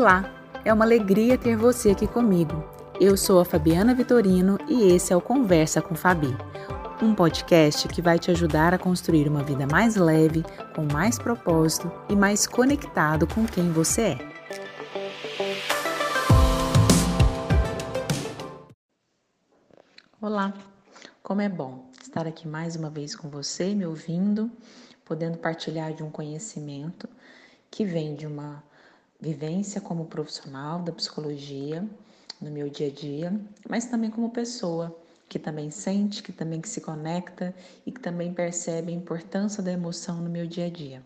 Olá, é uma alegria ter você aqui comigo. Eu sou a Fabiana Vitorino e esse é o Conversa com Fabi, um podcast que vai te ajudar a construir uma vida mais leve, com mais propósito e mais conectado com quem você é. Olá, como é bom estar aqui mais uma vez com você, me ouvindo, podendo partilhar de um conhecimento que vem de uma vivência como profissional da psicologia no meu dia a dia, mas também como pessoa que também sente, que também que se conecta e que também percebe a importância da emoção no meu dia a dia.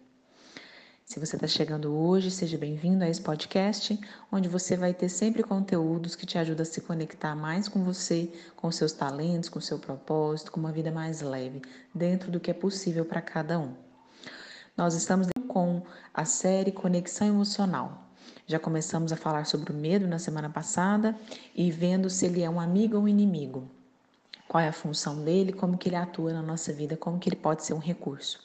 Se você está chegando hoje, seja bem-vindo a esse podcast, onde você vai ter sempre conteúdos que te ajudam a se conectar mais com você, com seus talentos, com seu propósito, com uma vida mais leve, dentro do que é possível para cada um. Nós estamos com a série Conexão Emocional. Já começamos a falar sobre o medo na semana passada e vendo se ele é um amigo ou um inimigo. Qual é a função dele, como que ele atua na nossa vida, como que ele pode ser um recurso.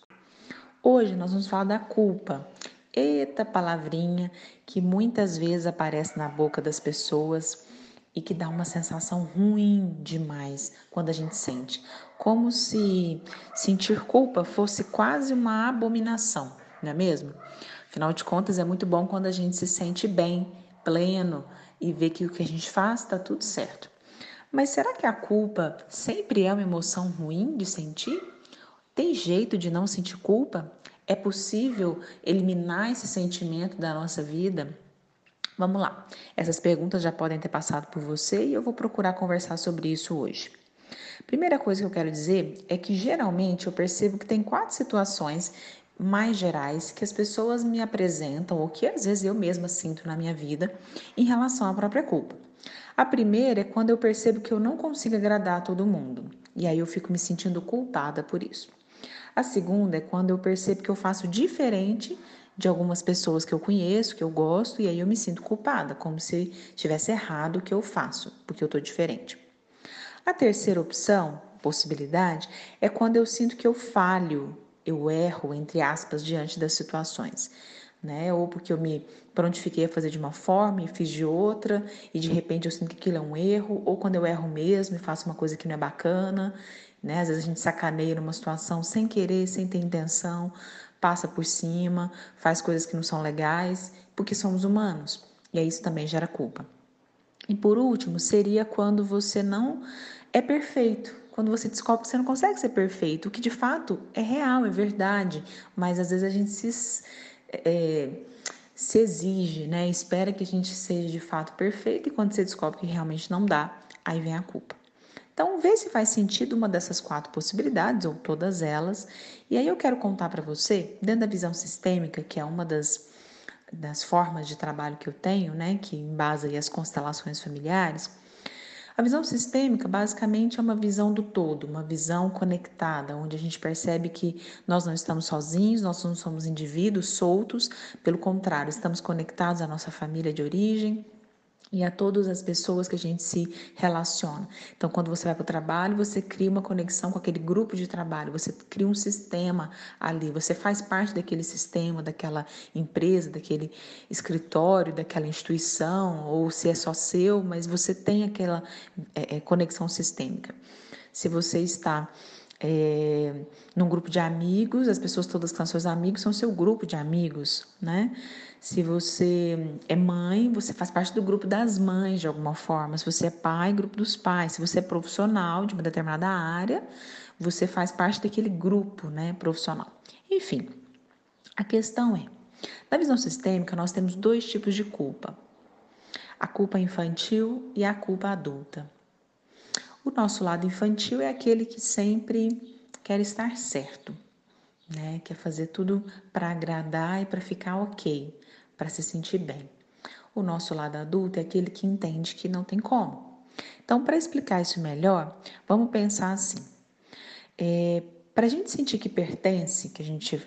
Hoje nós vamos falar da culpa. Eita palavrinha que muitas vezes aparece na boca das pessoas e que dá uma sensação ruim demais quando a gente sente, como se sentir culpa fosse quase uma abominação, não é mesmo? Afinal de contas, é muito bom quando a gente se sente bem, pleno e vê que o que a gente faz está tudo certo. Mas será que a culpa sempre é uma emoção ruim de sentir? Tem jeito de não sentir culpa? É possível eliminar esse sentimento da nossa vida? Vamos lá. Essas perguntas já podem ter passado por você e eu vou procurar conversar sobre isso hoje. Primeira coisa que eu quero dizer é que geralmente eu percebo que tem quatro situações mais gerais que as pessoas me apresentam ou que às vezes eu mesma sinto na minha vida em relação à própria culpa. A primeira é quando eu percebo que eu não consigo agradar a todo mundo e aí eu fico me sentindo culpada por isso. A segunda é quando eu percebo que eu faço diferente de algumas pessoas que eu conheço, que eu gosto, e aí eu me sinto culpada, como se tivesse errado o que eu faço, porque eu estou diferente. A terceira opção, possibilidade, é quando eu sinto que eu falho, eu erro, entre aspas, diante das situações. Né? Ou porque eu me prontifiquei a fazer de uma forma e fiz de outra, e de repente eu sinto que aquilo é um erro, ou quando eu erro mesmo e faço uma coisa que não é bacana, né? Às vezes a gente sacaneia numa situação sem querer, sem ter intenção, passa por cima, faz coisas que não são legais, porque somos humanos. E aí isso também gera culpa. E por último, seria quando você não é perfeito, quando você descobre que você não consegue ser perfeito, o que de fato é real, é verdade, mas às vezes a gente se, é, se exige, né? Espera que a gente seja de fato perfeito e quando você descobre que realmente não dá, aí vem a culpa. Então, vê se faz sentido uma dessas quatro possibilidades ou todas elas. E aí eu quero contar para você, dentro da visão sistêmica, que é uma das, das formas de trabalho que eu tenho, né, que embasa as constelações familiares. A visão sistêmica basicamente é uma visão do todo, uma visão conectada, onde a gente percebe que nós não estamos sozinhos, nós não somos indivíduos soltos, pelo contrário, estamos conectados à nossa família de origem, e a todas as pessoas que a gente se relaciona. Então, quando você vai para o trabalho, você cria uma conexão com aquele grupo de trabalho, você cria um sistema ali, você faz parte daquele sistema, daquela empresa, daquele escritório, daquela instituição, ou se é só seu, mas você tem aquela é, é conexão sistêmica. Se você está é, num grupo de amigos, as pessoas todas que são seus amigos são seu grupo de amigos, né? Se você é mãe, você faz parte do grupo das mães de alguma forma. Se você é pai, grupo dos pais. Se você é profissional de uma determinada área, você faz parte daquele grupo, né, profissional. Enfim, a questão é, na visão sistêmica nós temos dois tipos de culpa: a culpa infantil e a culpa adulta. O nosso lado infantil é aquele que sempre quer estar certo, né? Quer fazer tudo para agradar e para ficar ok, para se sentir bem. O nosso lado adulto é aquele que entende que não tem como. Então, para explicar isso melhor, vamos pensar assim: é, para a gente sentir que pertence, que a gente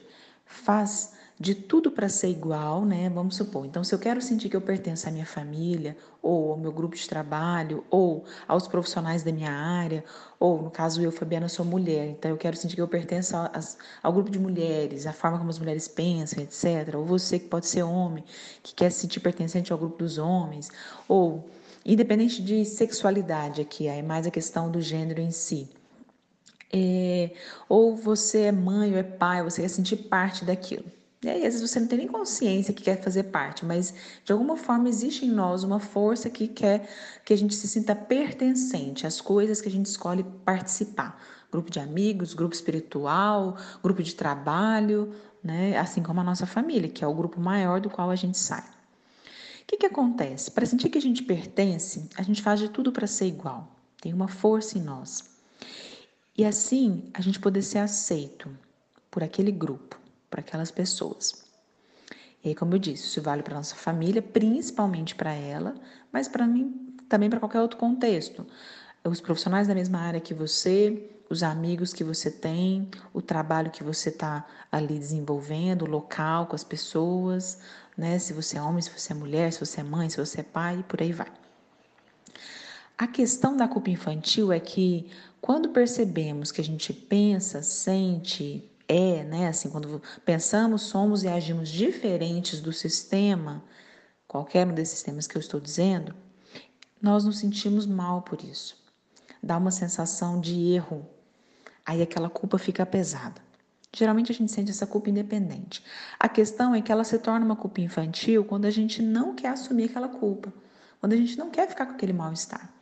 faz de tudo para ser igual, né? Vamos supor. Então, se eu quero sentir que eu pertenço à minha família, ou ao meu grupo de trabalho, ou aos profissionais da minha área, ou no caso eu, Fabiana, sou mulher, então eu quero sentir que eu pertenço ao grupo de mulheres, a forma como as mulheres pensam, etc. Ou você que pode ser homem, que quer se sentir pertencente ao grupo dos homens, ou independente de sexualidade aqui, é mais a questão do gênero em si. É, ou você é mãe ou é pai, você quer sentir parte daquilo. E aí, às vezes você não tem nem consciência que quer fazer parte, mas de alguma forma existe em nós uma força que quer que a gente se sinta pertencente às coisas que a gente escolhe participar. Grupo de amigos, grupo espiritual, grupo de trabalho, né? assim como a nossa família, que é o grupo maior do qual a gente sai. O que, que acontece? Para sentir que a gente pertence, a gente faz de tudo para ser igual. Tem uma força em nós. E assim a gente poder ser aceito por aquele grupo para aquelas pessoas. E aí, como eu disse, isso vale para nossa família, principalmente para ela, mas para mim também para qualquer outro contexto. Os profissionais da mesma área que você, os amigos que você tem, o trabalho que você está ali desenvolvendo, o local com as pessoas, né? Se você é homem, se você é mulher, se você é mãe, se você é pai, por aí vai. A questão da culpa infantil é que quando percebemos que a gente pensa, sente, é, né? Assim, quando pensamos, somos e agimos diferentes do sistema, qualquer um desses sistemas que eu estou dizendo, nós nos sentimos mal por isso. Dá uma sensação de erro. Aí aquela culpa fica pesada. Geralmente a gente sente essa culpa independente. A questão é que ela se torna uma culpa infantil quando a gente não quer assumir aquela culpa, quando a gente não quer ficar com aquele mal-estar.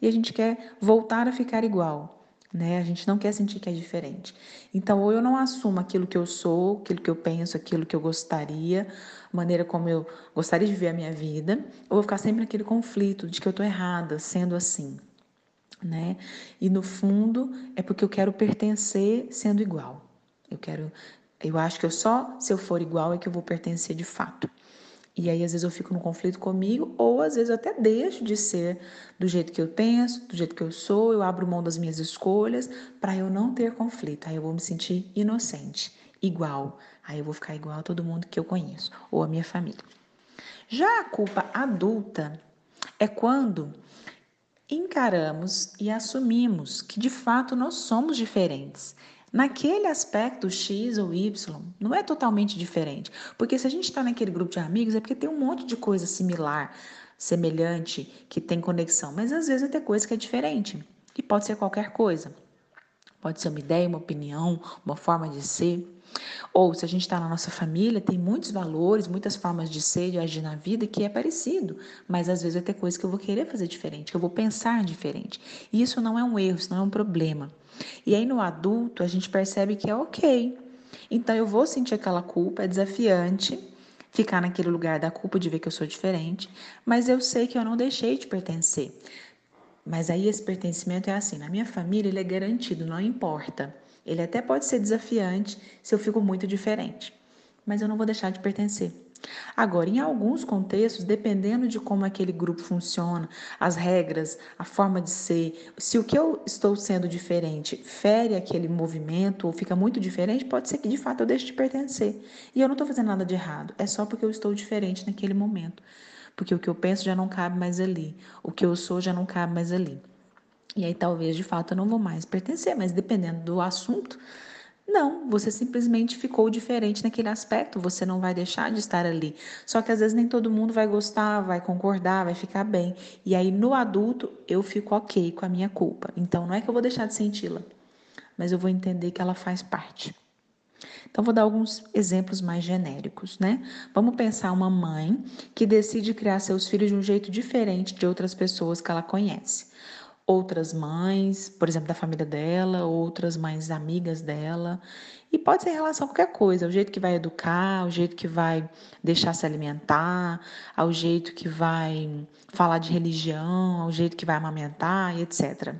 E a gente quer voltar a ficar igual né? A gente não quer sentir que é diferente. Então, ou eu não assumo aquilo que eu sou, aquilo que eu penso, aquilo que eu gostaria, maneira como eu gostaria de viver a minha vida, ou vou ficar sempre naquele conflito de que eu estou errada sendo assim, né? E no fundo é porque eu quero pertencer sendo igual. Eu quero, eu acho que eu só se eu for igual é que eu vou pertencer de fato. E aí, às vezes, eu fico no conflito comigo, ou às vezes eu até deixo de ser do jeito que eu penso, do jeito que eu sou, eu abro mão das minhas escolhas para eu não ter conflito. Aí eu vou me sentir inocente, igual. Aí eu vou ficar igual a todo mundo que eu conheço, ou a minha família. Já a culpa adulta é quando encaramos e assumimos que de fato nós somos diferentes Naquele aspecto X ou Y, não é totalmente diferente. Porque se a gente está naquele grupo de amigos, é porque tem um monte de coisa similar, semelhante, que tem conexão. Mas às vezes vai ter coisa que é diferente. E pode ser qualquer coisa. Pode ser uma ideia, uma opinião, uma forma de ser. Ou se a gente está na nossa família, tem muitos valores, muitas formas de ser, de agir na vida que é parecido, mas às vezes vai ter coisas que eu vou querer fazer diferente, que eu vou pensar diferente. E isso não é um erro, isso não é um problema. E aí no adulto a gente percebe que é ok. Então eu vou sentir aquela culpa, é desafiante ficar naquele lugar da culpa de ver que eu sou diferente, mas eu sei que eu não deixei de pertencer. Mas aí esse pertencimento é assim, na minha família ele é garantido, não importa. Ele até pode ser desafiante se eu fico muito diferente, mas eu não vou deixar de pertencer. Agora, em alguns contextos, dependendo de como aquele grupo funciona, as regras, a forma de ser, se o que eu estou sendo diferente fere aquele movimento ou fica muito diferente, pode ser que de fato eu deixe de pertencer. E eu não estou fazendo nada de errado, é só porque eu estou diferente naquele momento. Porque o que eu penso já não cabe mais ali, o que eu sou já não cabe mais ali. E aí talvez de fato eu não vou mais pertencer, mas dependendo do assunto, não, você simplesmente ficou diferente naquele aspecto, você não vai deixar de estar ali. Só que às vezes nem todo mundo vai gostar, vai concordar, vai ficar bem. E aí no adulto eu fico ok com a minha culpa. Então não é que eu vou deixar de senti-la, mas eu vou entender que ela faz parte. Então, vou dar alguns exemplos mais genéricos, né? Vamos pensar uma mãe que decide criar seus filhos de um jeito diferente de outras pessoas que ela conhece outras mães, por exemplo, da família dela, outras mães amigas dela. E pode ser em relação a qualquer coisa, o jeito que vai educar, o jeito que vai deixar se alimentar, ao jeito que vai falar de religião, ao jeito que vai amamentar etc.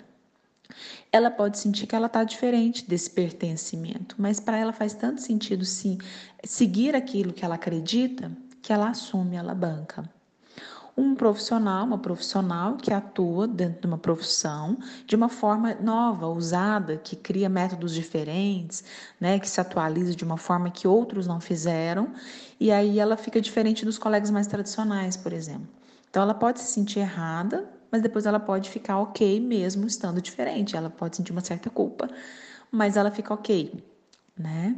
Ela pode sentir que ela está diferente desse pertencimento, mas para ela faz tanto sentido sim seguir aquilo que ela acredita que ela assume, ela banca. Um profissional, uma profissional que atua dentro de uma profissão de uma forma nova, usada, que cria métodos diferentes, né, que se atualiza de uma forma que outros não fizeram, e aí ela fica diferente dos colegas mais tradicionais, por exemplo. Então ela pode se sentir errada, mas depois ela pode ficar ok mesmo estando diferente. Ela pode sentir uma certa culpa, mas ela fica ok, né?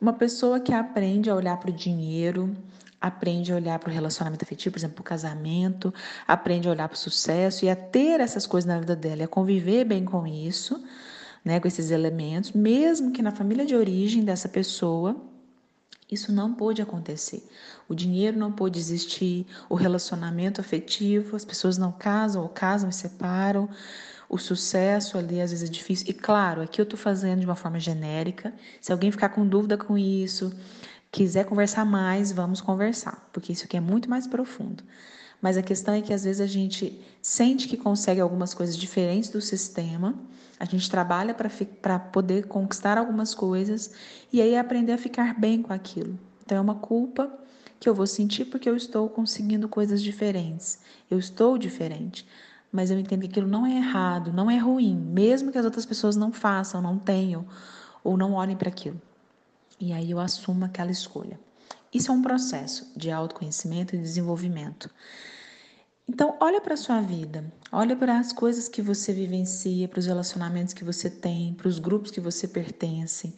Uma pessoa que aprende a olhar para o dinheiro, aprende a olhar para o relacionamento afetivo, por exemplo, para o casamento, aprende a olhar para o sucesso e a ter essas coisas na vida dela, a conviver bem com isso, né, com esses elementos, mesmo que na família de origem dessa pessoa isso não pôde acontecer. O dinheiro não pôde existir, o relacionamento afetivo, as pessoas não casam ou casam e separam, o sucesso ali às vezes é difícil. E claro, aqui eu estou fazendo de uma forma genérica. Se alguém ficar com dúvida com isso, quiser conversar mais, vamos conversar, porque isso aqui é muito mais profundo. Mas a questão é que às vezes a gente sente que consegue algumas coisas diferentes do sistema, a gente trabalha para poder conquistar algumas coisas e aí aprender a ficar bem com aquilo. Então é uma culpa que eu vou sentir porque eu estou conseguindo coisas diferentes, eu estou diferente. Mas eu entendo que aquilo não é errado, não é ruim, mesmo que as outras pessoas não façam, não tenham ou não olhem para aquilo. E aí eu assumo aquela escolha. Isso é um processo de autoconhecimento e desenvolvimento. Então, olha para a sua vida, olha para as coisas que você vivencia, para os relacionamentos que você tem, para os grupos que você pertence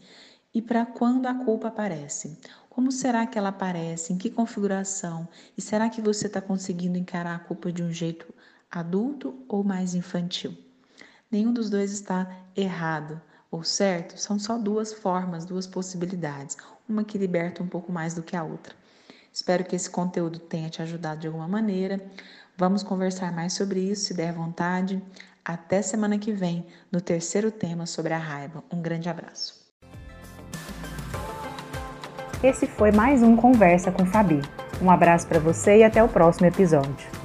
e para quando a culpa aparece. Como será que ela aparece? Em que configuração? E será que você está conseguindo encarar a culpa de um jeito adulto ou mais infantil? Nenhum dos dois está errado ou certo. São só duas formas, duas possibilidades, uma que liberta um pouco mais do que a outra. Espero que esse conteúdo tenha te ajudado de alguma maneira. Vamos conversar mais sobre isso, se der vontade. Até semana que vem, no terceiro tema sobre a raiva. Um grande abraço. Esse foi mais um Conversa com Fabi. Um abraço para você e até o próximo episódio.